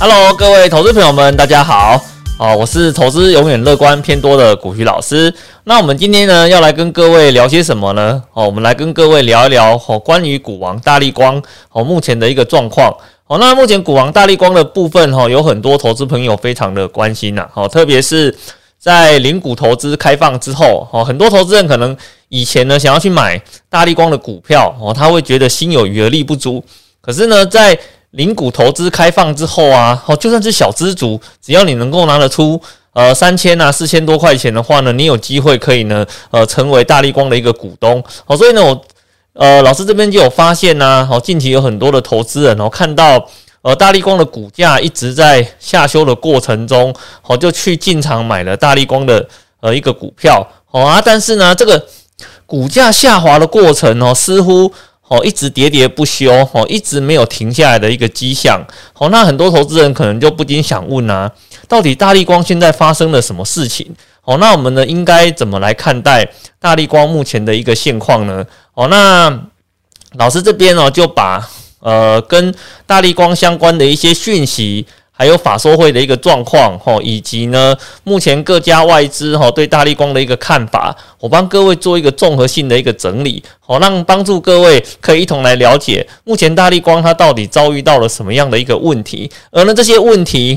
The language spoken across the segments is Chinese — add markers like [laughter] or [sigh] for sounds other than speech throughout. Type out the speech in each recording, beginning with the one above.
Hello，各位投资朋友们，大家好。哦，我是投资永远乐观偏多的古徐老师。那我们今天呢，要来跟各位聊些什么呢？哦，我们来跟各位聊一聊哦，关于股王大力光哦目前的一个状况。哦，那目前股王大力光的部分哈，有很多投资朋友非常的关心呐。哦，特别是在零股投资开放之后，哦，很多投资人可能以前呢想要去买大力光的股票，哦，他会觉得心有余而力不足。可是呢，在零股投资开放之后啊，哦，就算是小资族，只要你能够拿得出呃三千啊四千多块钱的话呢，你有机会可以呢呃成为大力光的一个股东。好，所以呢我呃老师这边就有发现呢，好近期有很多的投资人哦看到呃大力光的股价一直在下修的过程中，好就去进场买了大力光的呃一个股票，好啊，但是呢这个股价下滑的过程哦似乎。哦，一直喋喋不休，哦，一直没有停下来的一个迹象。哦，那很多投资人可能就不禁想问啊，到底大力光现在发生了什么事情？哦，那我们呢应该怎么来看待大力光目前的一个现况呢？哦，那老师这边呢就把呃跟大力光相关的一些讯息。还有法说会的一个状况，哈，以及呢，目前各家外资哈对大力光的一个看法，我帮各位做一个综合性的一个整理，好，让帮助各位可以一同来了解目前大力光它到底遭遇到了什么样的一个问题，而呢这些问题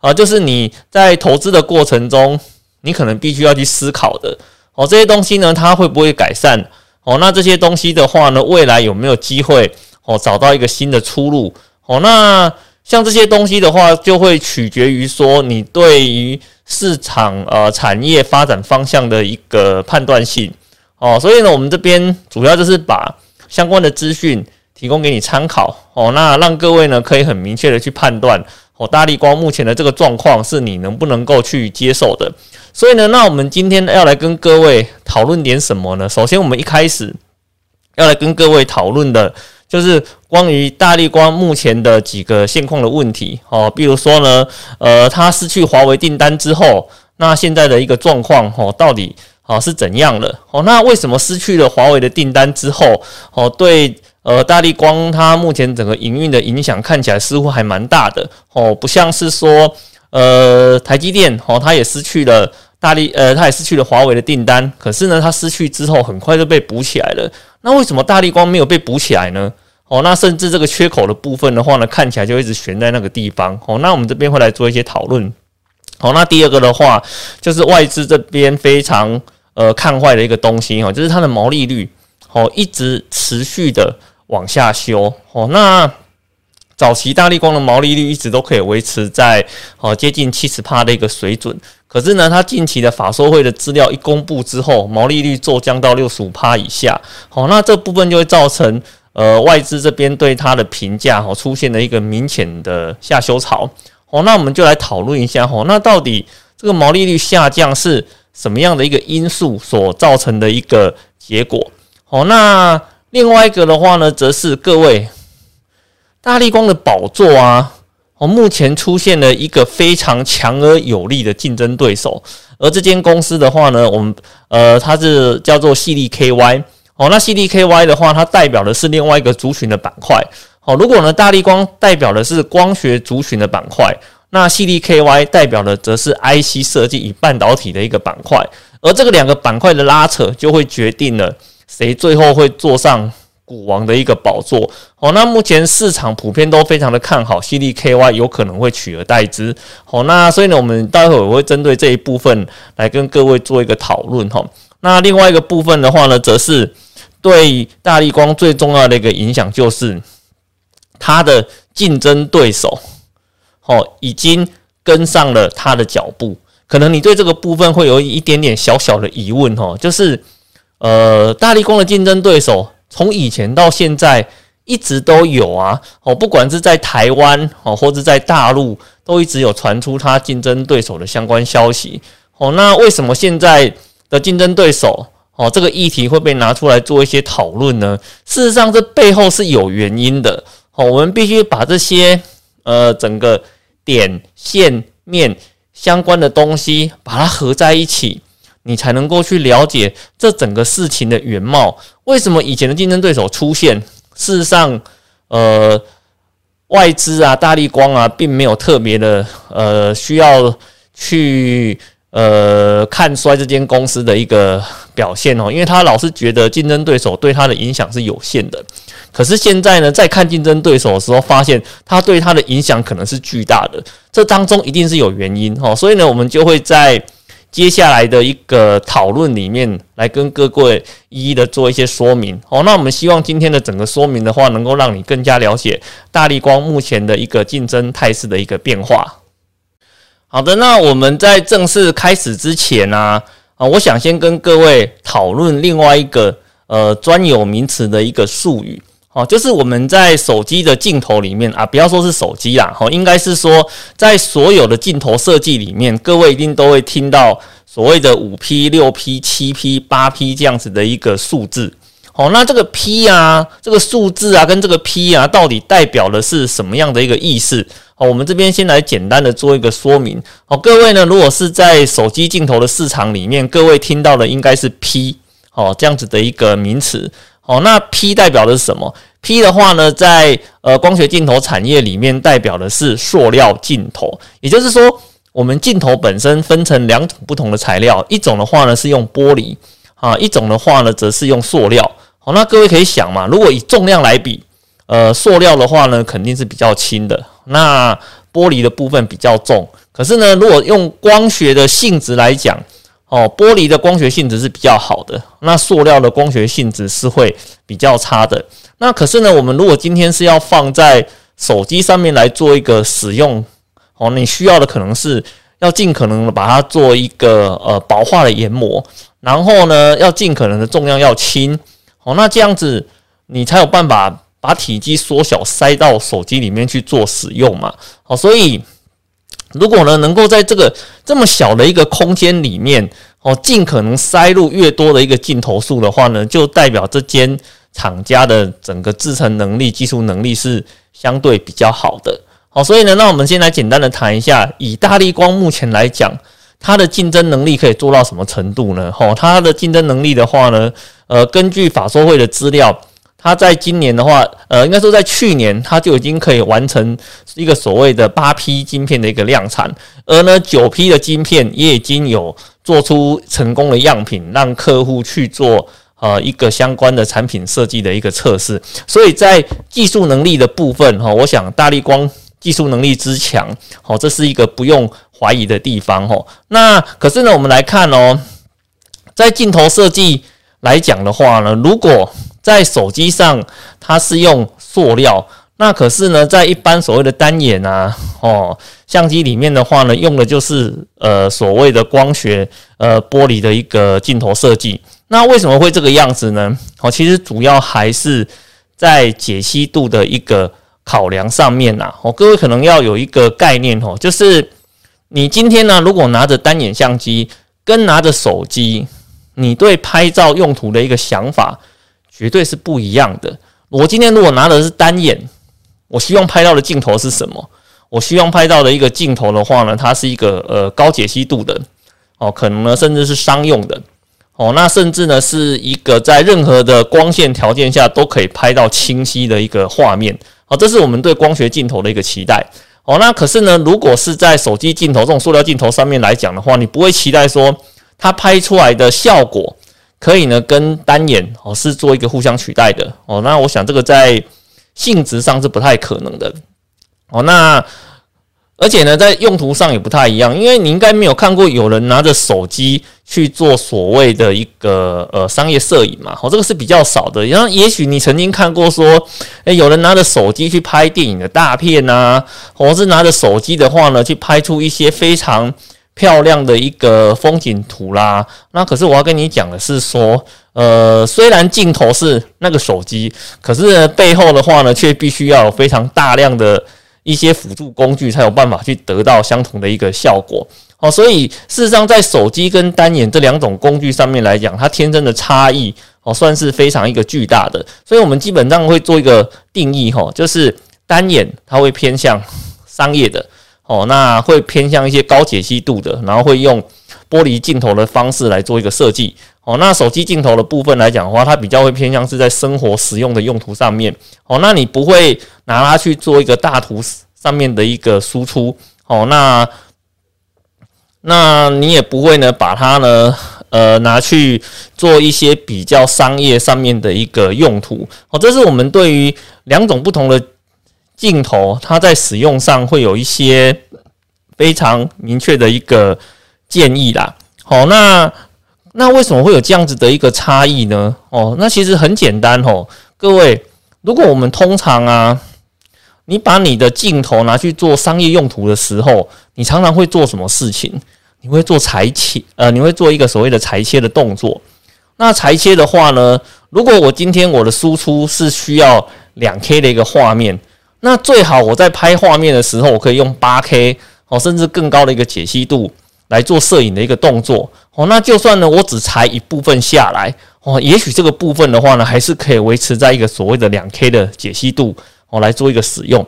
啊，就是你在投资的过程中，你可能必须要去思考的，哦，这些东西呢，它会不会改善？哦，那这些东西的话呢，未来有没有机会哦找到一个新的出路？哦，那。像这些东西的话，就会取决于说你对于市场呃产业发展方向的一个判断性哦，所以呢，我们这边主要就是把相关的资讯提供给你参考哦，那让各位呢可以很明确的去判断哦，大力光目前的这个状况是你能不能够去接受的。所以呢，那我们今天要来跟各位讨论点什么呢？首先，我们一开始要来跟各位讨论的。就是关于大力光目前的几个现况的问题哦，比如说呢，呃，它失去华为订单之后，那现在的一个状况哦，到底哦是怎样的哦？那为什么失去了华为的订单之后哦，对呃大力光它目前整个营运的影响看起来似乎还蛮大的哦，不像是说呃台积电哦，它也失去了大力呃，它也失去了华为的订单，可是呢，它失去之后很快就被补起来了。那为什么大力光没有被补起来呢？哦，那甚至这个缺口的部分的话呢，看起来就一直悬在那个地方。哦，那我们这边会来做一些讨论。好，那第二个的话，就是外资这边非常呃看坏的一个东西哈，就是它的毛利率哦一直持续的往下修。哦，那早期大力光的毛利率一直都可以维持在哦接近七十帕的一个水准。可是呢，它近期的法说会的资料一公布之后，毛利率骤降到六十五趴以下。好，那这部分就会造成呃外资这边对它的评价哈出现了一个明显的下修潮。哦，那我们就来讨论一下哈，那到底这个毛利率下降是什么样的一个因素所造成的一个结果？哦，那另外一个的话呢，则是各位大力光的宝座啊。哦，目前出现了一个非常强而有力的竞争对手，而这间公司的话呢，我们呃，它是叫做细粒 KY。哦，那 C D K Y 的话，它代表的是另外一个族群的板块。好，如果呢，大力光代表的是光学族群的板块，那 C D K Y 代表的则是 IC 设计与半导体的一个板块。而这个两个板块的拉扯，就会决定了谁最后会坐上。股王的一个宝座，好，那目前市场普遍都非常的看好 C D K Y 有可能会取而代之，好，那所以呢，我们待会我会针对这一部分来跟各位做一个讨论哈。那另外一个部分的话呢，则是对大力光最重要的一个影响，就是它的竞争对手，哦，已经跟上了它的脚步。可能你对这个部分会有一点点小小的疑问哈，就是呃，大力光的竞争对手。从以前到现在一直都有啊，哦，不管是在台湾哦，或者在大陆，都一直有传出他竞争对手的相关消息。哦，那为什么现在的竞争对手哦这个议题会被拿出来做一些讨论呢？事实上，这背后是有原因的。哦，我们必须把这些呃整个点线面相关的东西把它合在一起。你才能够去了解这整个事情的原貌。为什么以前的竞争对手出现？事实上，呃，外资啊、大力光啊，并没有特别的呃需要去呃看衰这间公司的一个表现哦，因为他老是觉得竞争对手对他的影响是有限的。可是现在呢，在看竞争对手的时候，发现他对他的影响可能是巨大的，这当中一定是有原因哦。所以呢，我们就会在接下来的一个讨论里面来跟各位一一的做一些说明哦。那我们希望今天的整个说明的话，能够让你更加了解大力光目前的一个竞争态势的一个变化。好的，那我们在正式开始之前呢，啊，我想先跟各位讨论另外一个呃专有名词的一个术语。哦，就是我们在手机的镜头里面啊，不要说是手机啦，哦，应该是说在所有的镜头设计里面，各位一定都会听到所谓的五 P、六 P、七 P、八 P 这样子的一个数字。哦，那这个 P 啊，这个数字啊，跟这个 P 啊，到底代表的是什么样的一个意思？哦，我们这边先来简单的做一个说明。哦，各位呢，如果是在手机镜头的市场里面，各位听到的应该是 P，哦，这样子的一个名词。哦，那 P 代表的是什么？P 的话呢，在呃光学镜头产业里面，代表的是塑料镜头。也就是说，我们镜头本身分成两种不同的材料，一种的话呢是用玻璃啊，一种的话呢则是用塑料。好，那各位可以想嘛，如果以重量来比，呃，塑料的话呢肯定是比较轻的，那玻璃的部分比较重。可是呢，如果用光学的性质来讲，哦，玻璃的光学性质是比较好的，那塑料的光学性质是会比较差的。那可是呢，我们如果今天是要放在手机上面来做一个使用，哦，你需要的可能是要尽可能的把它做一个呃薄化的研磨，然后呢，要尽可能的重量要轻，哦，那这样子你才有办法把体积缩小塞到手机里面去做使用嘛。好，所以。如果呢，能够在这个这么小的一个空间里面，哦，尽可能塞入越多的一个镜头数的话呢，就代表这间厂家的整个制成能力、技术能力是相对比较好的。好，所以呢，那我们先来简单的谈一下，以大力光目前来讲，它的竞争能力可以做到什么程度呢？吼，它的竞争能力的话呢，呃，根据法说会的资料。它在今年的话，呃，应该说在去年，它就已经可以完成一个所谓的八批晶片的一个量产，而呢九批的晶片也已经有做出成功的样品，让客户去做呃一个相关的产品设计的一个测试。所以在技术能力的部分，哈，我想大力光技术能力之强，好，这是一个不用怀疑的地方，哦。那可是呢，我们来看哦，在镜头设计来讲的话呢，如果在手机上，它是用塑料，那可是呢，在一般所谓的单眼啊，哦，相机里面的话呢，用的就是呃所谓的光学呃玻璃的一个镜头设计。那为什么会这个样子呢？哦，其实主要还是在解析度的一个考量上面呐。哦，各位可能要有一个概念哦，就是你今天呢，如果拿着单眼相机跟拿着手机，你对拍照用途的一个想法。绝对是不一样的。我今天如果拿的是单眼，我希望拍到的镜头是什么？我希望拍到的一个镜头的话呢，它是一个呃高解析度的哦，可能呢甚至是商用的哦，那甚至呢是一个在任何的光线条件下都可以拍到清晰的一个画面哦，这是我们对光学镜头的一个期待哦。那可是呢，如果是在手机镜头这种塑料镜头上面来讲的话，你不会期待说它拍出来的效果。可以呢，跟单眼哦是做一个互相取代的哦。那我想这个在性质上是不太可能的哦。那而且呢，在用途上也不太一样，因为你应该没有看过有人拿着手机去做所谓的一个呃商业摄影嘛。哦，这个是比较少的。然后也许你曾经看过说，诶，有人拿着手机去拍电影的大片呐，或是拿着手机的话呢，去拍出一些非常。漂亮的一个风景图啦，那可是我要跟你讲的是说，呃，虽然镜头是那个手机，可是背后的话呢，却必须要非常大量的一些辅助工具，才有办法去得到相同的一个效果。哦，所以事实上，在手机跟单眼这两种工具上面来讲，它天生的差异哦，算是非常一个巨大的。所以我们基本上会做一个定义，哈，就是单眼它会偏向商业的。哦，那会偏向一些高解析度的，然后会用玻璃镜头的方式来做一个设计。哦，那手机镜头的部分来讲的话，它比较会偏向是在生活使用的用途上面。哦，那你不会拿它去做一个大图上面的一个输出。哦，那那你也不会呢把它呢呃拿去做一些比较商业上面的一个用途。哦，这是我们对于两种不同的镜头，它在使用上会有一些非常明确的一个建议啦。好，那。那为什么会有这样子的一个差异呢？哦，那其实很简单哦，各位，如果我们通常啊，你把你的镜头拿去做商业用途的时候，你常常会做什么事情？你会做裁切，呃，你会做一个所谓的裁切的动作。那裁切的话呢，如果我今天我的输出是需要两 K 的一个画面，那最好我在拍画面的时候，我可以用八 K 哦，甚至更高的一个解析度。来做摄影的一个动作哦，那就算呢，我只裁一部分下来哦，也许这个部分的话呢，还是可以维持在一个所谓的两 K 的解析度哦，来做一个使用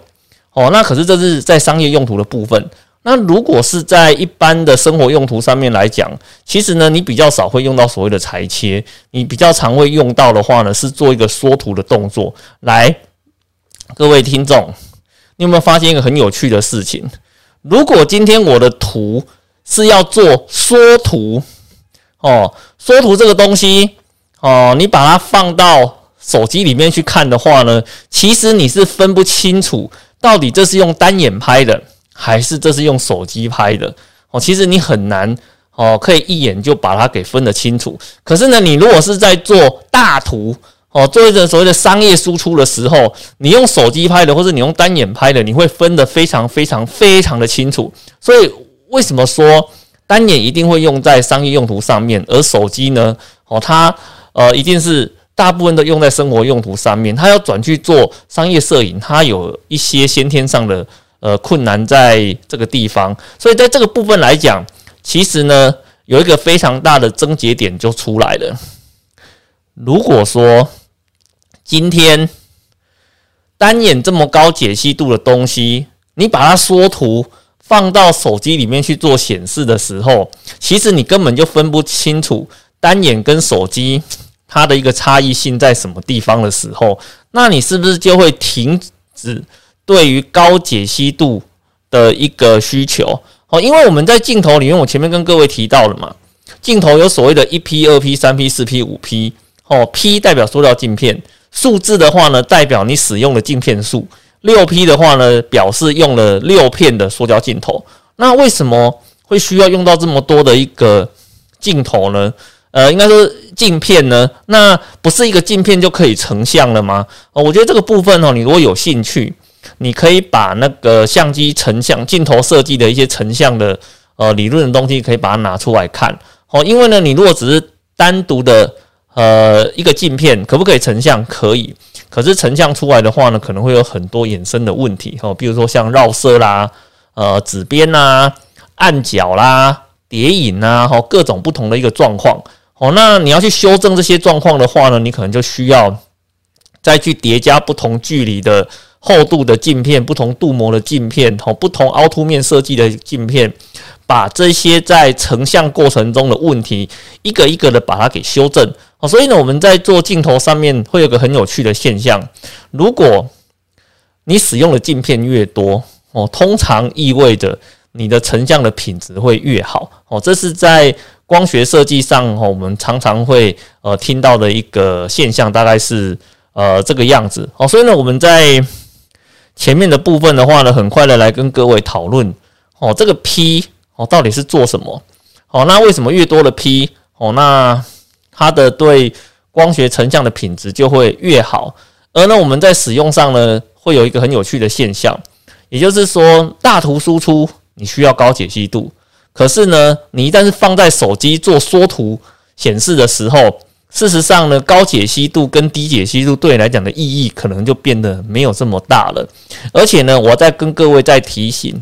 哦。那可是这是在商业用途的部分。那如果是在一般的生活用途上面来讲，其实呢，你比较少会用到所谓的裁切，你比较常会用到的话呢，是做一个缩图的动作。来，各位听众，你有没有发现一个很有趣的事情？如果今天我的图，是要做缩图哦，缩图这个东西哦，你把它放到手机里面去看的话呢，其实你是分不清楚到底这是用单眼拍的还是这是用手机拍的哦。其实你很难哦，可以一眼就把它给分得清楚。可是呢，你如果是在做大图哦，做一个所谓的商业输出的时候，你用手机拍的或者你用单眼拍的，你会分得非常非常非常的清楚。所以。为什么说单眼一定会用在商业用途上面，而手机呢？哦，它呃一定是大部分都用在生活用途上面。它要转去做商业摄影，它有一些先天上的呃困难在这个地方。所以在这个部分来讲，其实呢有一个非常大的症结点就出来了。如果说今天单眼这么高解析度的东西，你把它缩图。放到手机里面去做显示的时候，其实你根本就分不清楚单眼跟手机它的一个差异性在什么地方的时候，那你是不是就会停止对于高解析度的一个需求？哦，因为我们在镜头里面，我前面跟各位提到了嘛，镜头有所谓的一 P、二 P、三 P、四 P、五 P。哦，P 代表塑料镜片，数字的话呢，代表你使用的镜片数。六 P 的话呢，表示用了六片的塑胶镜头。那为什么会需要用到这么多的一个镜头呢？呃，应该说镜片呢，那不是一个镜片就可以成像了吗？哦，我觉得这个部分哦，你如果有兴趣，你可以把那个相机成像镜头设计的一些成像的呃理论的东西，可以把它拿出来看。哦，因为呢，你如果只是单独的呃一个镜片，可不可以成像？可以。可是成像出来的话呢，可能会有很多衍生的问题哦，比如说像绕色啦、呃紫边啦、暗角啦、叠影呐，哈各种不同的一个状况哦。那你要去修正这些状况的话呢，你可能就需要再去叠加不同距离的厚度的镜片、不同镀膜的镜片、哦不同凹凸面设计的镜片，把这些在成像过程中的问题一个一个的把它给修正。哦，所以呢，我们在做镜头上面会有个很有趣的现象，如果你使用的镜片越多，哦，通常意味着你的成像的品质会越好。哦，这是在光学设计上，哦，我们常常会呃听到的一个现象，大概是呃这个样子。哦，所以呢，我们在前面的部分的话呢，很快的来跟各位讨论，哦，这个 P 哦到底是做什么？哦，那为什么越多的 P 哦那？它的对光学成像的品质就会越好，而呢，我们在使用上呢，会有一个很有趣的现象，也就是说，大图输出你需要高解析度，可是呢，你一旦是放在手机做缩图显示的时候，事实上呢，高解析度跟低解析度对你来讲的意义可能就变得没有这么大了。而且呢，我在跟各位在提醒，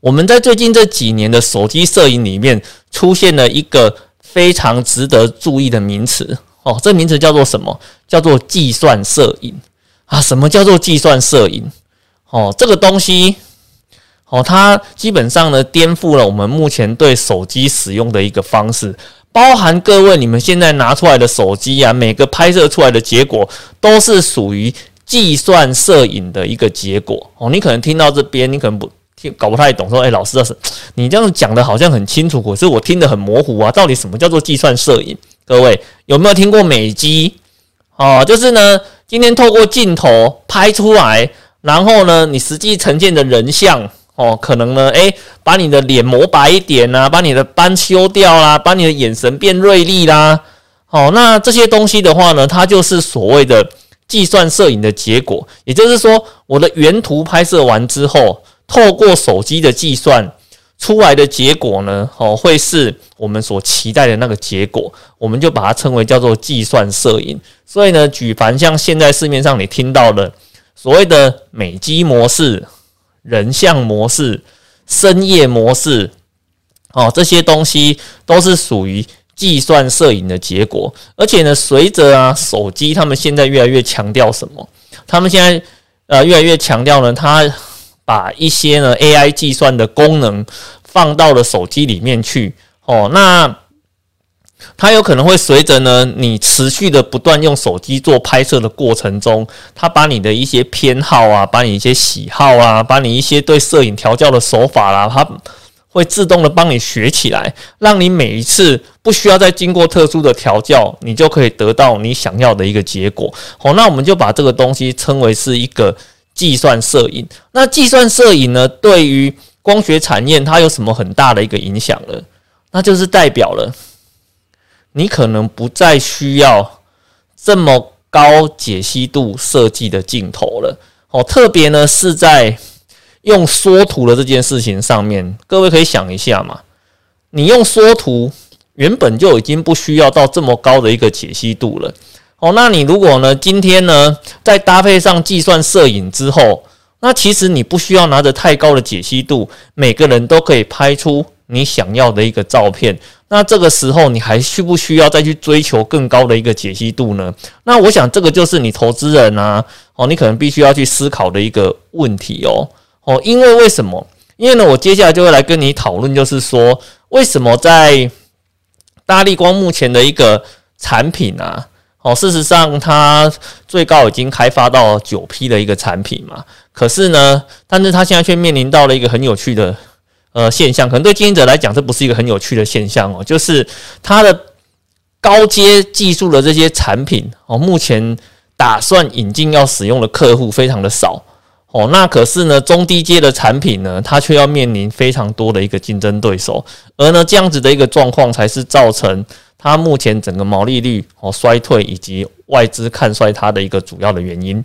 我们在最近这几年的手机摄影里面出现了一个。非常值得注意的名词哦，这名词叫做什么？叫做计算摄影啊？什么叫做计算摄影？哦，这个东西哦，它基本上呢颠覆了我们目前对手机使用的一个方式，包含各位你们现在拿出来的手机啊，每个拍摄出来的结果都是属于计算摄影的一个结果哦。你可能听到这边，你可能不听，搞不太懂，说，哎，老师，这是 [tsk] 你这样讲的好像很清楚，可是我听得很模糊啊，到底什么叫做计算摄影？各位有没有听过美机？哦，就是呢，今天透过镜头拍出来，然后呢，你实际呈现的人像。哦，可能呢，诶，把你的脸磨白一点呐，把你的斑修掉啦，把你的眼神变锐利啦。好，那这些东西的话呢，它就是所谓的计算摄影的结果。也就是说，我的原图拍摄完之后，透过手机的计算出来的结果呢，哦，会是我们所期待的那个结果，我们就把它称为叫做计算摄影。所以呢，举凡像现在市面上你听到的所谓的美肌模式。人像模式、深夜模式，哦，这些东西都是属于计算摄影的结果。而且呢，随着啊手机，他们现在越来越强调什么？他们现在呃越来越强调呢，它把一些呢 AI 计算的功能放到了手机里面去。哦，那。它有可能会随着呢，你持续的不断用手机做拍摄的过程中，它把你的一些偏好啊，把你一些喜好啊，把你一些对摄影调教的手法啦，它会自动的帮你学起来，让你每一次不需要再经过特殊的调教，你就可以得到你想要的一个结果。好，那我们就把这个东西称为是一个计算摄影。那计算摄影呢，对于光学产业它有什么很大的一个影响呢？那就是代表了。你可能不再需要这么高解析度设计的镜头了，哦，特别呢是在用缩图的这件事情上面，各位可以想一下嘛，你用缩图原本就已经不需要到这么高的一个解析度了，哦，那你如果呢今天呢在搭配上计算摄影之后，那其实你不需要拿着太高的解析度，每个人都可以拍出你想要的一个照片。那这个时候，你还需不需要再去追求更高的一个解析度呢？那我想，这个就是你投资人啊，哦，你可能必须要去思考的一个问题哦，哦，因为为什么？因为呢，我接下来就会来跟你讨论，就是说，为什么在大力光目前的一个产品啊，哦，事实上它最高已经开发到九批的一个产品嘛，可是呢，但是它现在却面临到了一个很有趣的。呃，现象可能对经营者来讲，这不是一个很有趣的现象哦。就是它的高阶技术的这些产品哦，目前打算引进要使用的客户非常的少哦。那可是呢，中低阶的产品呢，它却要面临非常多的一个竞争对手，而呢，这样子的一个状况才是造成它目前整个毛利率哦衰退以及外资看衰它的一个主要的原因。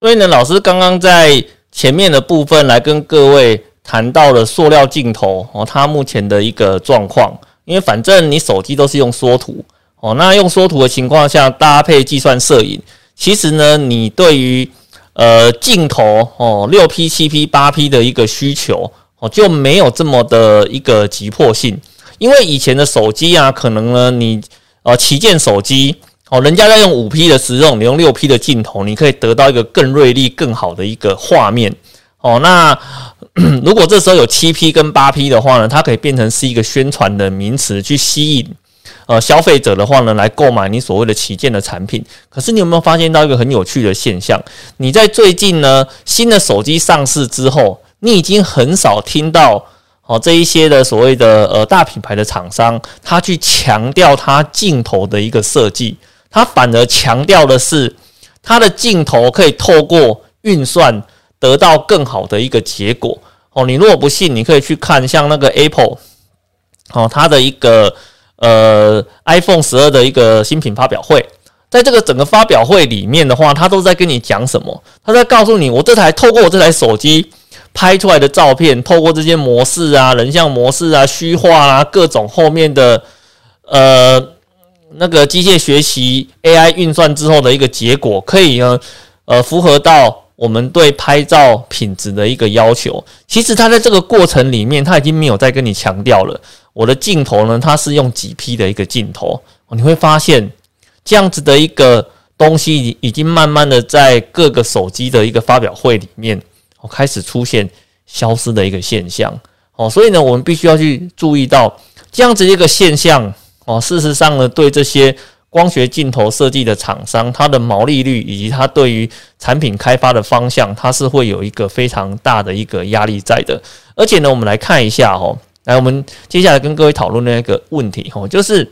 所以呢，老师刚刚在前面的部分来跟各位。谈到了塑料镜头哦，它目前的一个状况，因为反正你手机都是用缩图哦，那用缩图的情况下搭配计算摄影，其实呢，你对于呃镜头哦六 P、七 P、八 P 的一个需求哦就没有这么的一个急迫性，因为以前的手机啊，可能呢你呃旗舰手机哦，人家在用五 P 的时候，你用六 P 的镜头，你可以得到一个更锐利、更好的一个画面哦，那。如果这时候有七 P 跟八 P 的话呢，它可以变成是一个宣传的名词，去吸引呃消费者的话呢，来购买你所谓的旗舰的产品。可是你有没有发现到一个很有趣的现象？你在最近呢新的手机上市之后，你已经很少听到哦这一些的所谓的呃大品牌的厂商，他去强调它镜头的一个设计，它反而强调的是它的镜头可以透过运算。得到更好的一个结果哦。你如果不信，你可以去看像那个 Apple 哦，它的一个呃 iPhone 十二的一个新品发表会，在这个整个发表会里面的话，他都在跟你讲什么？他在告诉你，我这台透过我这台手机拍出来的照片，透过这些模式啊、人像模式啊、虚化啊各种后面的呃那个机械学习 AI 运算之后的一个结果，可以呢呃符合到。我们对拍照品质的一个要求，其实它在这个过程里面，它已经没有再跟你强调了。我的镜头呢，它是用几 P 的一个镜头，你会发现这样子的一个东西，已经慢慢的在各个手机的一个发表会里面，哦，开始出现消失的一个现象。哦，所以呢，我们必须要去注意到这样子一个现象。哦，事实上呢，对这些光学镜头设计的厂商，它的毛利率以及它对于产品开发的方向，它是会有一个非常大的一个压力在的。而且呢，我们来看一下哦，来，我们接下来跟各位讨论那个问题哦，就是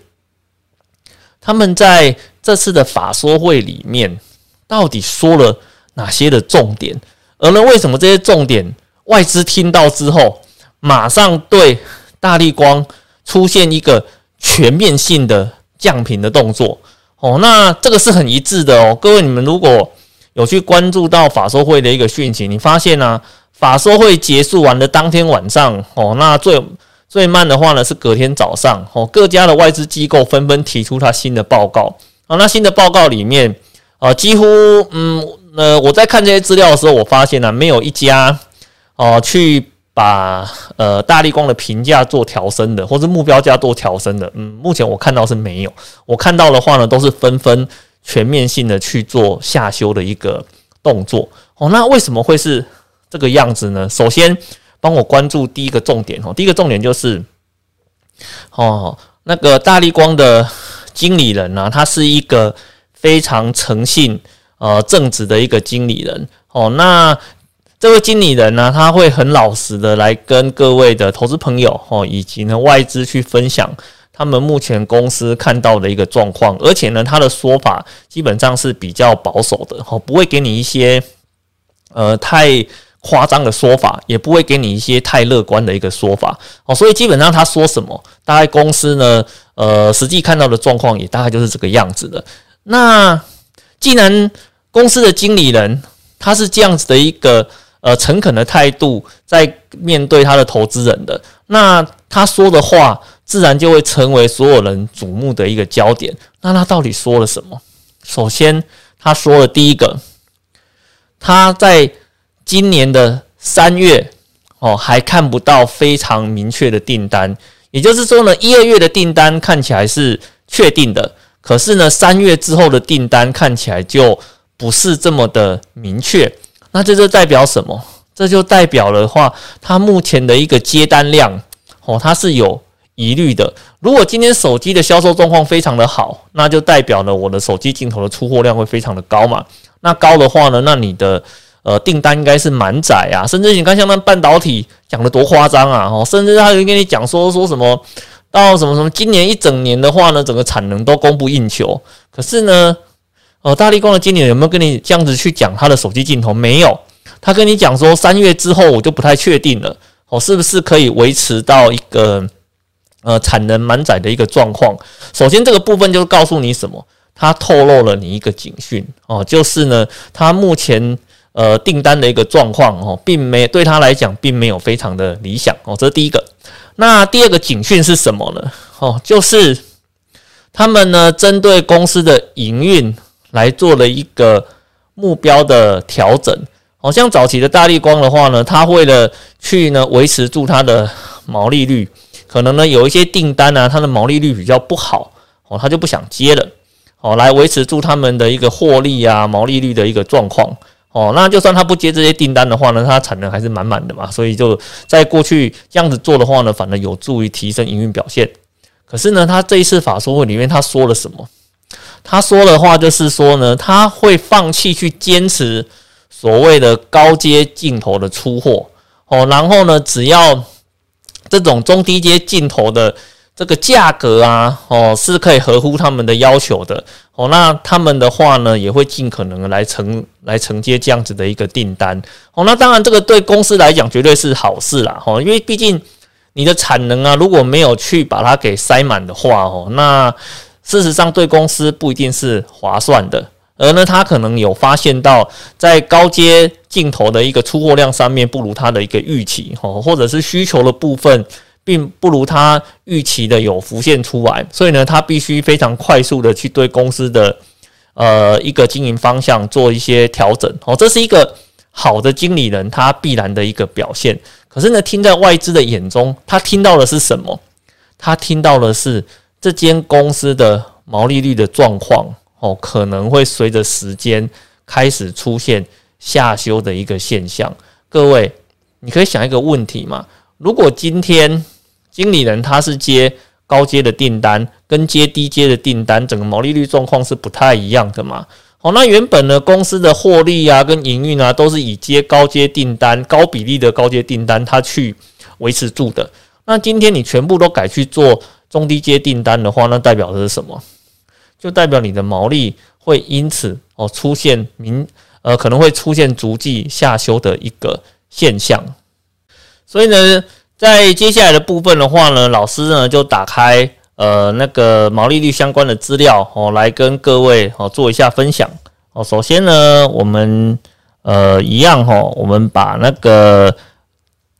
他们在这次的法说会里面到底说了哪些的重点，而呢，为什么这些重点外资听到之后，马上对大力光出现一个全面性的降频的动作？哦，那这个是很一致的哦。各位，你们如果有去关注到法说会的一个讯息，你发现呢？法说会结束完的当天晚上，哦，那最最慢的话呢是隔天早上，哦，各家的外资机构纷纷提出它新的报告，啊，那新的报告里面，啊，几乎，嗯，呃，我在看这些资料的时候，我发现呢，没有一家，哦，去把呃大力光的评价做调升的，或是目标价做调升的，嗯，目前我看到是没有，我看到的话呢，都是纷纷全面性的去做下修的一个动作，哦，那为什么会是？这个样子呢？首先帮我关注第一个重点哦。第一个重点就是，哦，那个大力光的经理人呢，他是一个非常诚信、呃正直的一个经理人哦。那这位经理人呢，他会很老实的来跟各位的投资朋友哦，以及呢外资去分享他们目前公司看到的一个状况，而且呢，他的说法基本上是比较保守的哦，不会给你一些呃太。夸张的说法也不会给你一些太乐观的一个说法哦，所以基本上他说什么，大概公司呢，呃，实际看到的状况也大概就是这个样子的。那既然公司的经理人他是这样子的一个呃诚恳的态度在面对他的投资人的，那他说的话自然就会成为所有人瞩目的一个焦点。那他到底说了什么？首先他说了第一个，他在。今年的三月哦，还看不到非常明确的订单，也就是说呢，一二月的订单看起来是确定的，可是呢，三月之后的订单看起来就不是这么的明确。那这就代表什么？这就代表了话，它目前的一个接单量哦，它是有疑虑的。如果今天手机的销售状况非常的好，那就代表了我的手机镜头的出货量会非常的高嘛。那高的话呢，那你的呃，订单应该是满载啊，甚至你看像那半导体讲的多夸张啊，哦，甚至他会跟你讲说说什么到什么什么，今年一整年的话呢，整个产能都供不应求。可是呢，哦，大力光的经理有没有跟你这样子去讲他的手机镜头？没有，他跟你讲说三月之后我就不太确定了，哦，是不是可以维持到一个呃产能满载的一个状况？首先这个部分就告诉你什么？他透露了你一个警讯哦，就是呢，他目前。呃，订单的一个状况哦，并没对他来讲并没有非常的理想哦，这是第一个。那第二个警讯是什么呢？哦，就是他们呢针对公司的营运来做了一个目标的调整。好像早期的大力光的话呢，他为了去呢维持住它的毛利率，可能呢有一些订单呢，它的毛利率比较不好哦，他就不想接了哦，来维持住他们的一个获利啊毛利率的一个状况。哦，那就算他不接这些订单的话呢，他产能还是满满的嘛，所以就在过去这样子做的话呢，反而有助于提升营运表现。可是呢，他这一次法说会里面他说了什么？他说的话就是说呢，他会放弃去坚持所谓的高阶镜头的出货。哦，然后呢，只要这种中低阶镜头的。这个价格啊，哦，是可以合乎他们的要求的，哦，那他们的话呢，也会尽可能来承来承接这样子的一个订单，哦，那当然这个对公司来讲绝对是好事啦，哦，因为毕竟你的产能啊，如果没有去把它给塞满的话，哦，那事实上对公司不一定是划算的，而呢，他可能有发现到在高阶镜头的一个出货量上面不如他的一个预期，哦，或者是需求的部分。并不如他预期的有浮现出来，所以呢，他必须非常快速的去对公司的呃一个经营方向做一些调整哦，这是一个好的经理人他必然的一个表现。可是呢，听在外资的眼中，他听到的是什么？他听到的是这间公司的毛利率的状况哦，可能会随着时间开始出现下修的一个现象。各位，你可以想一个问题嘛？如果今天经理人他是接高阶的订单跟接低阶的订单，整个毛利率状况是不太一样的嘛。好，那原本呢公司的获利啊跟营运啊都是以接高阶订单、高比例的高阶订单它去维持住的。那今天你全部都改去做中低阶订单的话，那代表的是什么？就代表你的毛利会因此哦出现明呃可能会出现逐季下修的一个现象。所以呢，在接下来的部分的话呢，老师呢就打开呃那个毛利率相关的资料哦，来跟各位哦做一下分享哦。首先呢，我们呃一样哈，我们把那个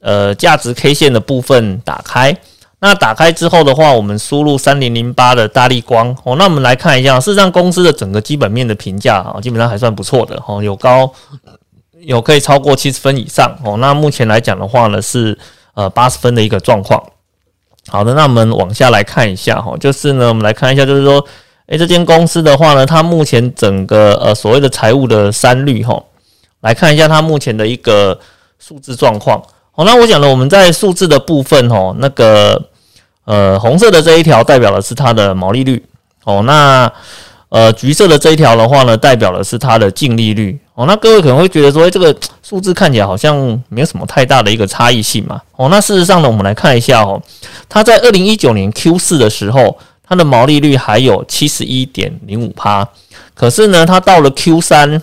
呃价值 K 线的部分打开。那打开之后的话，我们输入三零零八的大力光哦。那我们来看一下，事实上公司的整个基本面的评价啊，基本上还算不错的哦，有高有可以超过七十分以上哦。那目前来讲的话呢，是呃八十分的一个状况。好的，那我们往下来看一下哈，就是呢，我们来看一下，就是说，诶，这间公司的话呢，它目前整个呃所谓的财务的三率哈，来看一下它目前的一个数字状况。好，那我讲了，我们在数字的部分哦，那个。呃，红色的这一条代表的是它的毛利率哦，那呃，橘色的这一条的话呢，代表的是它的净利率哦。那各位可能会觉得说，这个数字看起来好像没有什么太大的一个差异性嘛哦。那事实上呢，我们来看一下哦，它在二零一九年 Q 四的时候，它的毛利率还有七十一点零五趴，可是呢，它到了 Q 三。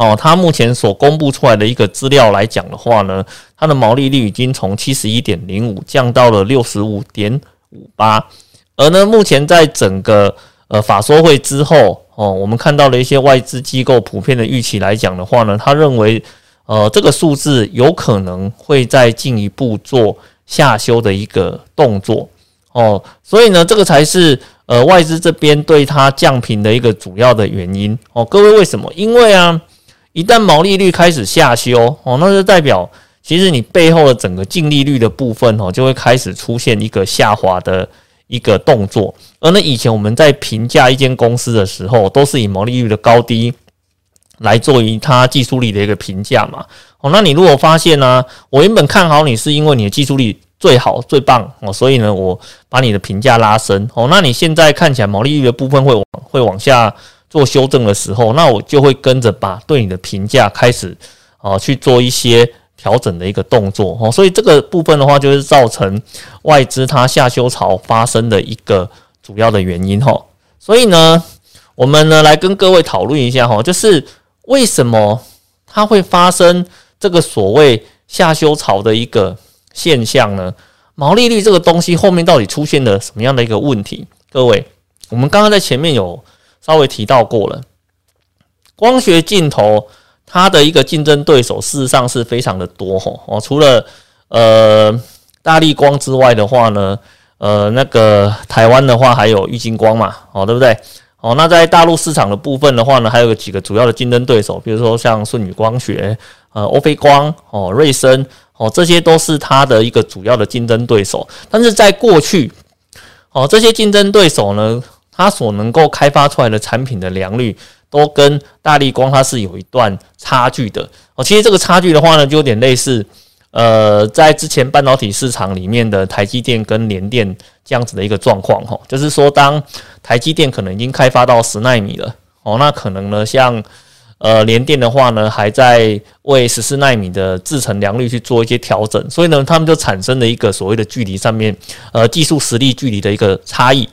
哦，它目前所公布出来的一个资料来讲的话呢，它的毛利率已经从七十一点零五降到了六十五点五八，而呢，目前在整个呃法说会之后，哦，我们看到了一些外资机构普遍的预期来讲的话呢，他认为呃这个数字有可能会再进一步做下修的一个动作，哦，所以呢，这个才是呃外资这边对它降频的一个主要的原因，哦，各位为什么？因为啊。一旦毛利率开始下修哦，那就代表其实你背后的整个净利率的部分哦，就会开始出现一个下滑的一个动作。而那以前我们在评价一间公司的时候，都是以毛利率的高低来做于它技术力的一个评价嘛。哦，那你如果发现呢，我原本看好你是因为你的技术力最好最棒哦，所以呢，我把你的评价拉升哦，那你现在看起来毛利率的部分会往会往下。做修正的时候，那我就会跟着把对你的评价开始啊去做一些调整的一个动作哦，所以这个部分的话，就是造成外资它下修潮发生的一个主要的原因哈。所以呢，我们呢来跟各位讨论一下哈，就是为什么它会发生这个所谓下修潮的一个现象呢？毛利率这个东西后面到底出现了什么样的一个问题？各位，我们刚刚在前面有。稍微提到过了，光学镜头它的一个竞争对手事实上是非常的多哦哦，除了呃大力光之外的话呢，呃那个台湾的话还有玉金光嘛哦对不对哦？那在大陆市场的部分的话呢，还有几个主要的竞争对手，比如说像舜宇光学、呃欧菲光哦、瑞声哦，这些都是它的一个主要的竞争对手。但是在过去哦，这些竞争对手呢？它所能够开发出来的产品的良率，都跟大力光它是有一段差距的哦。其实这个差距的话呢，就有点类似，呃，在之前半导体市场里面的台积电跟联电这样子的一个状况哈。就是说，当台积电可能已经开发到十纳米了哦，那可能呢，像呃联电的话呢，还在为十四纳米的制程良率去做一些调整，所以呢，他们就产生了一个所谓的距离上面，呃，技术实力距离的一个差异。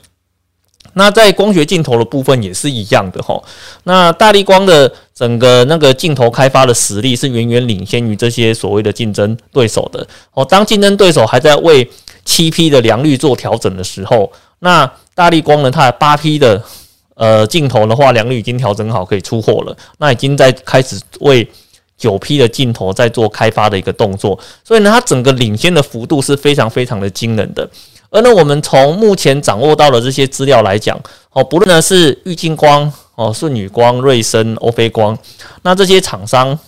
那在光学镜头的部分也是一样的哈。那大力光的整个那个镜头开发的实力是远远领先于这些所谓的竞争对手的哦。当竞争对手还在为七 P 的良率做调整的时候，那大力光呢，它的八 P 的呃镜头的话，良率已经调整好，可以出货了。那已经在开始为九 P 的镜头在做开发的一个动作，所以呢，它整个领先的幅度是非常非常的惊人的。而呢，我们从目前掌握到的这些资料来讲，哦，不论呢是玉金光、哦舜宇光、瑞声、欧菲光，那这些厂商，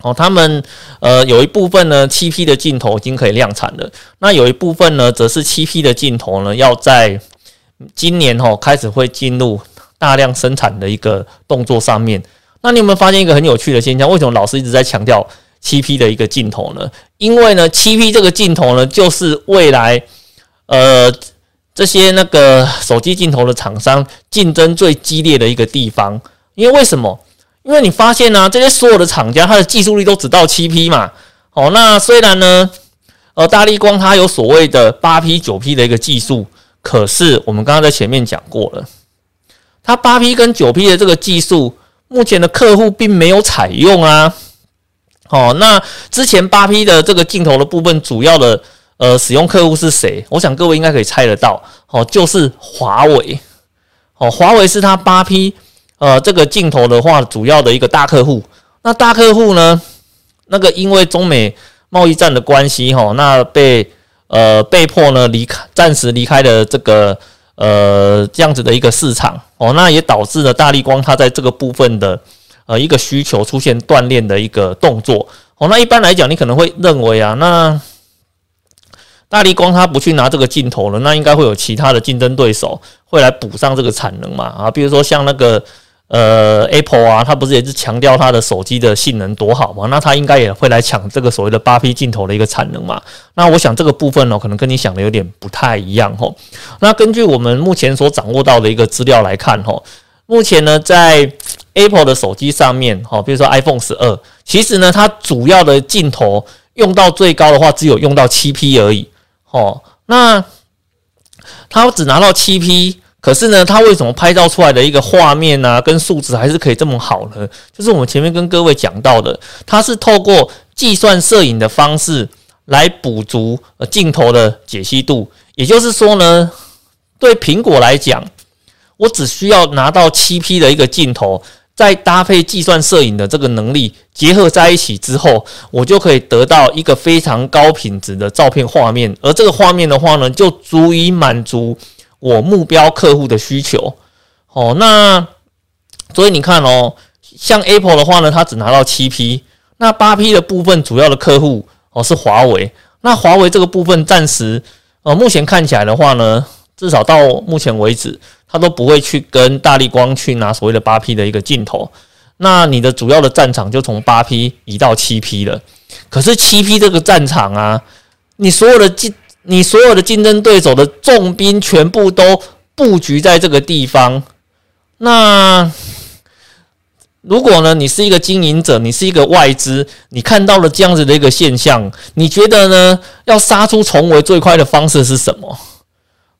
哦，他们呃有一部分呢七 P 的镜头已经可以量产了，那有一部分呢则是七 P 的镜头呢要在今年哦开始会进入大量生产的一个动作上面。那你有没有发现一个很有趣的现象？为什么老师一直在强调七 P 的一个镜头呢？因为呢七 P 这个镜头呢就是未来。呃，这些那个手机镜头的厂商竞争最激烈的一个地方。因为为什么？因为你发现呢，这些所有的厂家它的技术力都只到七 P 嘛。哦，那虽然呢，呃，大力光它有所谓的八 P、九 P 的一个技术，可是我们刚刚在前面讲过了，它八 P 跟九 P 的这个技术，目前的客户并没有采用啊。哦，那之前八 P 的这个镜头的部分，主要的呃使用客户是谁？我想各位应该可以猜得到，哦，就是华为。哦，华为是它八 P。呃，这个镜头的话，主要的一个大客户，那大客户呢，那个因为中美贸易战的关系，哈，那被呃被迫呢离开，暂时离开了这个呃这样子的一个市场，哦，那也导致了大力光它在这个部分的呃一个需求出现断裂的一个动作，哦，那一般来讲，你可能会认为啊，那大力光它不去拿这个镜头了，那应该会有其他的竞争对手会来补上这个产能嘛，啊，比如说像那个。呃，Apple 啊，它不是也是强调它的手机的性能多好嘛？那它应该也会来抢这个所谓的八 P 镜头的一个产能嘛？那我想这个部分呢，可能跟你想的有点不太一样吼。那根据我们目前所掌握到的一个资料来看吼，目前呢，在 Apple 的手机上面哈，比如说 iPhone 十二，其实呢，它主要的镜头用到最高的话，只有用到七 P 而已。哦，那它只拿到七 P。可是呢，它为什么拍照出来的一个画面啊，跟数值还是可以这么好呢？就是我们前面跟各位讲到的，它是透过计算摄影的方式来补足镜头的解析度。也就是说呢，对苹果来讲，我只需要拿到七 P 的一个镜头，再搭配计算摄影的这个能力结合在一起之后，我就可以得到一个非常高品质的照片画面。而这个画面的话呢，就足以满足。我目标客户的需求，哦，那所以你看哦，像 Apple 的话呢，它只拿到七 P，那八 P 的部分主要的客户哦是华为，那华为这个部分暂时呃目前看起来的话呢，至少到目前为止，他都不会去跟大力光去拿所谓的八 P 的一个镜头，那你的主要的战场就从八 P 移到七 P 了，可是七 P 这个战场啊，你所有的竞你所有的竞争对手的重兵全部都布局在这个地方，那如果呢？你是一个经营者，你是一个外资，你看到了这样子的一个现象，你觉得呢？要杀出重围最快的方式是什么？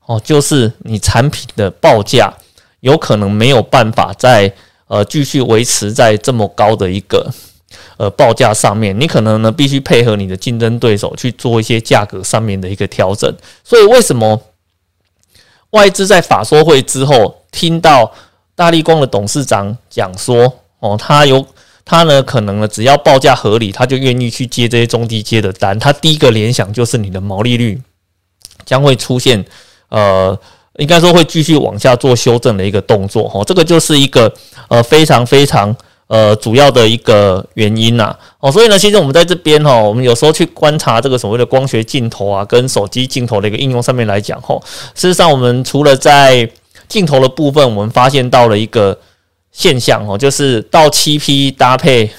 哦，就是你产品的报价有可能没有办法在呃继续维持在这么高的一个。呃，报价上面，你可能呢必须配合你的竞争对手去做一些价格上面的一个调整。所以，为什么外资在法说会之后听到大力光的董事长讲说，哦，他有他呢，可能呢只要报价合理，他就愿意去接这些中低阶的单。他第一个联想就是你的毛利率将会出现，呃，应该说会继续往下做修正的一个动作。哦，这个就是一个呃非常非常。呃，主要的一个原因呐，哦，所以呢，其实我们在这边哈，我们有时候去观察这个所谓的光学镜头啊，跟手机镜头的一个应用上面来讲，哈，事实上，我们除了在镜头的部分，我们发现到了一个现象哦，就是到七 P 搭配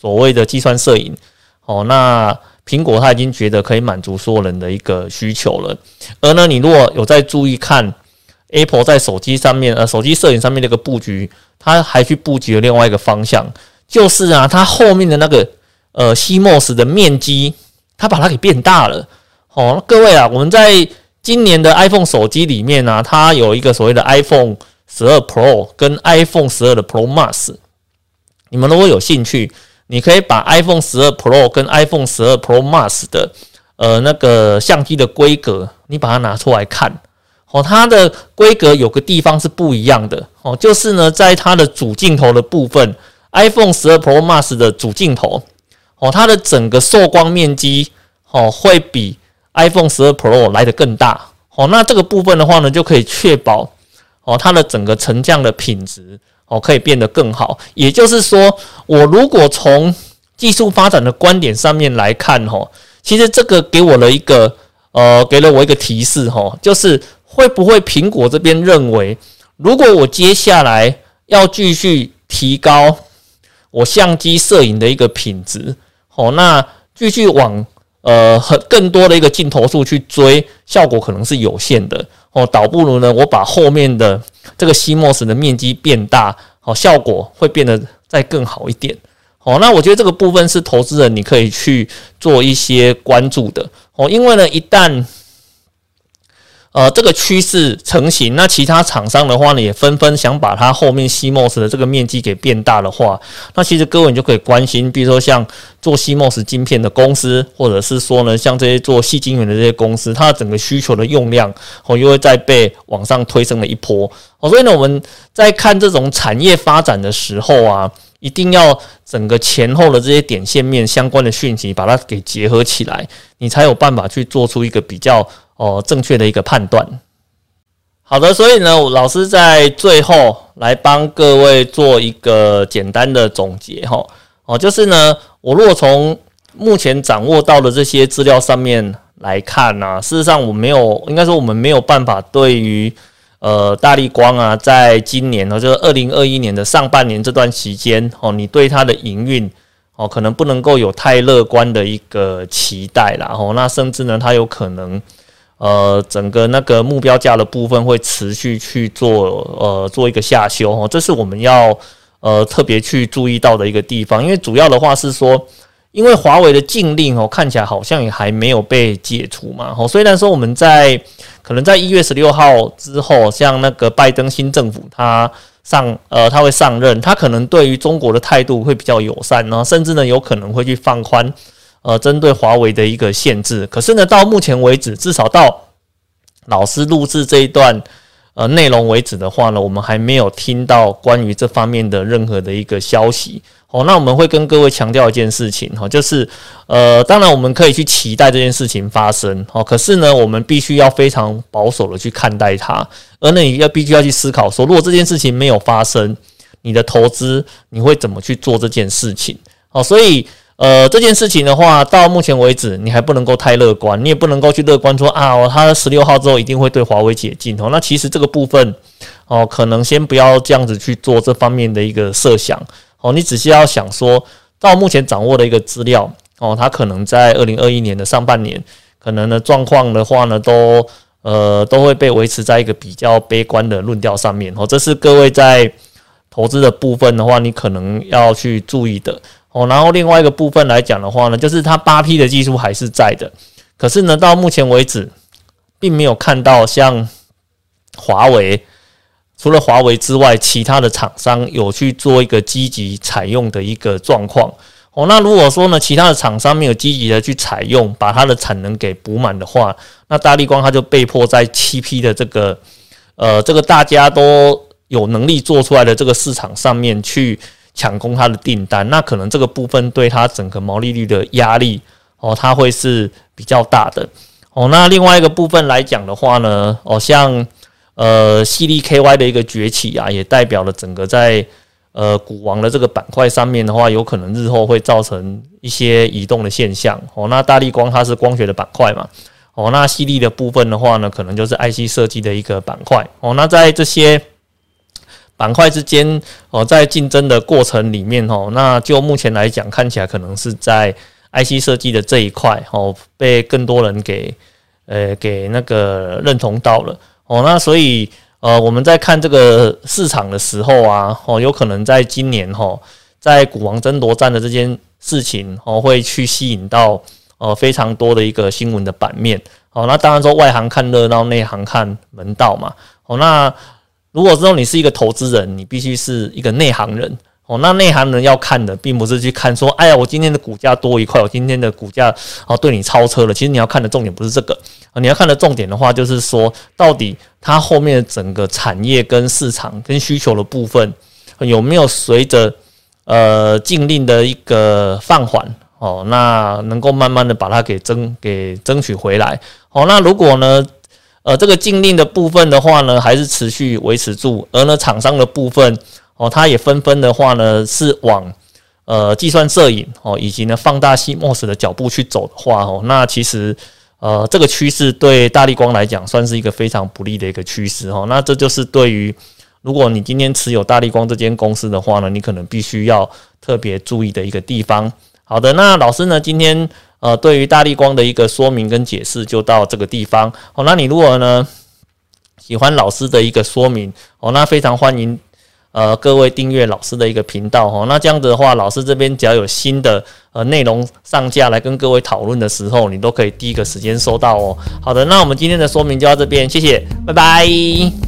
所谓的计算摄影，哦，那苹果它已经觉得可以满足所有人的一个需求了，而呢，你如果有在注意看。Apple 在手机上面，呃，手机摄影上面那个布局，它还去布局了另外一个方向，就是啊，它后面的那个呃 CMOS 的面积，它把它给变大了。哦，各位啊，我们在今年的 iPhone 手机里面呢，它有一个所谓的 iPhone 十二 Pro 跟 iPhone 十二的 Pro Max，你们如果有兴趣，你可以把 iPhone 十二 Pro 跟 iPhone 十二 Pro Max 的呃那个相机的规格，你把它拿出来看。哦，它的规格有个地方是不一样的哦，就是呢，在它的主镜头的部分，iPhone 十二 Pro Max 的主镜头哦，它的整个受光面积哦，会比 iPhone 十二 Pro 来的更大哦。那这个部分的话呢，就可以确保哦，它的整个成像的品质哦，可以变得更好。也就是说，我如果从技术发展的观点上面来看哈，其实这个给我了一个呃，给了我一个提示哈，就是。会不会苹果这边认为，如果我接下来要继续提高我相机摄影的一个品质，哦，那继续往呃很更多的一个镜头数去追，效果可能是有限的，哦，倒不如呢我把后面的这个 CMOS 的面积变大，好，效果会变得再更好一点。哦，那我觉得这个部分是投资人你可以去做一些关注的哦，因为呢，一旦呃这个趋势成型，那其他厂商的话呢，也纷纷想把它后面 CMOS 的这个面积给变大的话，那其实各位你就可以关心，比如说像做 CMOS 晶片的公司，或者是说呢，像这些做细晶圆的这些公司，它的整个需求的用量哦，又会再被往上推升了一波哦，所以呢，我们在看这种产业发展的时候啊。一定要整个前后的这些点线面相关的讯息，把它给结合起来，你才有办法去做出一个比较哦正确的一个判断。好的，所以呢，老师在最后来帮各位做一个简单的总结哈，哦就是呢，我如果从目前掌握到的这些资料上面来看呢，事实上我没有，应该说我们没有办法对于。呃，大力光啊，在今年呢，就是二零二一年的上半年这段期间哦，你对它的营运哦，可能不能够有太乐观的一个期待啦。哦，那甚至呢，它有可能呃，整个那个目标价的部分会持续去做呃，做一个下修哦，这是我们要呃特别去注意到的一个地方，因为主要的话是说。因为华为的禁令哦，看起来好像也还没有被解除嘛。哦，虽然说我们在可能在一月十六号之后，像那个拜登新政府他上呃他会上任，他可能对于中国的态度会比较友善呢，甚至呢有可能会去放宽呃针对华为的一个限制。可是呢，到目前为止，至少到老师录制这一段呃内容为止的话呢，我们还没有听到关于这方面的任何的一个消息。哦，那我们会跟各位强调一件事情哈，就是呃，当然我们可以去期待这件事情发生哦，可是呢，我们必须要非常保守的去看待它，而那，你要必须要去思考说，如果这件事情没有发生，你的投资你会怎么去做这件事情？哦，所以呃，这件事情的话，到目前为止你还不能够太乐观，你也不能够去乐观说啊，他十六号之后一定会对华为解禁哦。那其实这个部分哦，可能先不要这样子去做这方面的一个设想。哦，你只需要想说，到目前掌握的一个资料，哦，它可能在二零二一年的上半年，可能的状况的话呢，都呃都会被维持在一个比较悲观的论调上面。哦，这是各位在投资的部分的话，你可能要去注意的。哦，然后另外一个部分来讲的话呢，就是它八 P 的技术还是在的，可是呢，到目前为止，并没有看到像华为。除了华为之外，其他的厂商有去做一个积极采用的一个状况哦。那如果说呢，其他的厂商没有积极的去采用，把它的产能给补满的话，那大力光它就被迫在七 P 的这个呃这个大家都有能力做出来的这个市场上面去抢攻它的订单，那可能这个部分对它整个毛利率的压力哦，它会是比较大的哦。那另外一个部分来讲的话呢，哦像。呃，犀利 KY 的一个崛起啊，也代表了整个在呃股王的这个板块上面的话，有可能日后会造成一些移动的现象哦。那大力光它是光学的板块嘛，哦，那犀利的部分的话呢，可能就是 IC 设计的一个板块哦。那在这些板块之间哦，在竞争的过程里面哦，那就目前来讲，看起来可能是在 IC 设计的这一块哦，被更多人给呃给那个认同到了。哦，那所以呃，我们在看这个市场的时候啊，哦，有可能在今年哈，在股王争夺战的这件事情哦，会去吸引到呃非常多的一个新闻的版面。哦，那当然说外行看热闹，内行看门道嘛。哦，那如果说你是一个投资人，你必须是一个内行人。哦，那内行人要看的，并不是去看说，哎呀，我今天的股价多一块，我今天的股价哦对你超车了。其实你要看的重点不是这个，你要看的重点的话，就是说到底它后面整个产业跟市场跟需求的部分有没有随着呃禁令的一个放缓哦，那能够慢慢的把它给争给争取回来。哦，那如果呢，呃，这个禁令的部分的话呢，还是持续维持住，而呢厂商的部分。哦，它也纷纷的话呢，是往呃计算摄影哦，以及呢放大 CMOS 的脚步去走的话哦，那其实呃这个趋势对大力光来讲算是一个非常不利的一个趋势哦。那这就是对于如果你今天持有大力光这间公司的话呢，你可能必须要特别注意的一个地方。好的，那老师呢今天呃对于大力光的一个说明跟解释就到这个地方。哦，那你如果呢？喜欢老师的一个说明哦，那非常欢迎呃各位订阅老师的一个频道哦。那这样子的话，老师这边只要有新的呃内容上架来跟各位讨论的时候，你都可以第一个时间收到哦。好的，那我们今天的说明就到这边，谢谢，拜拜。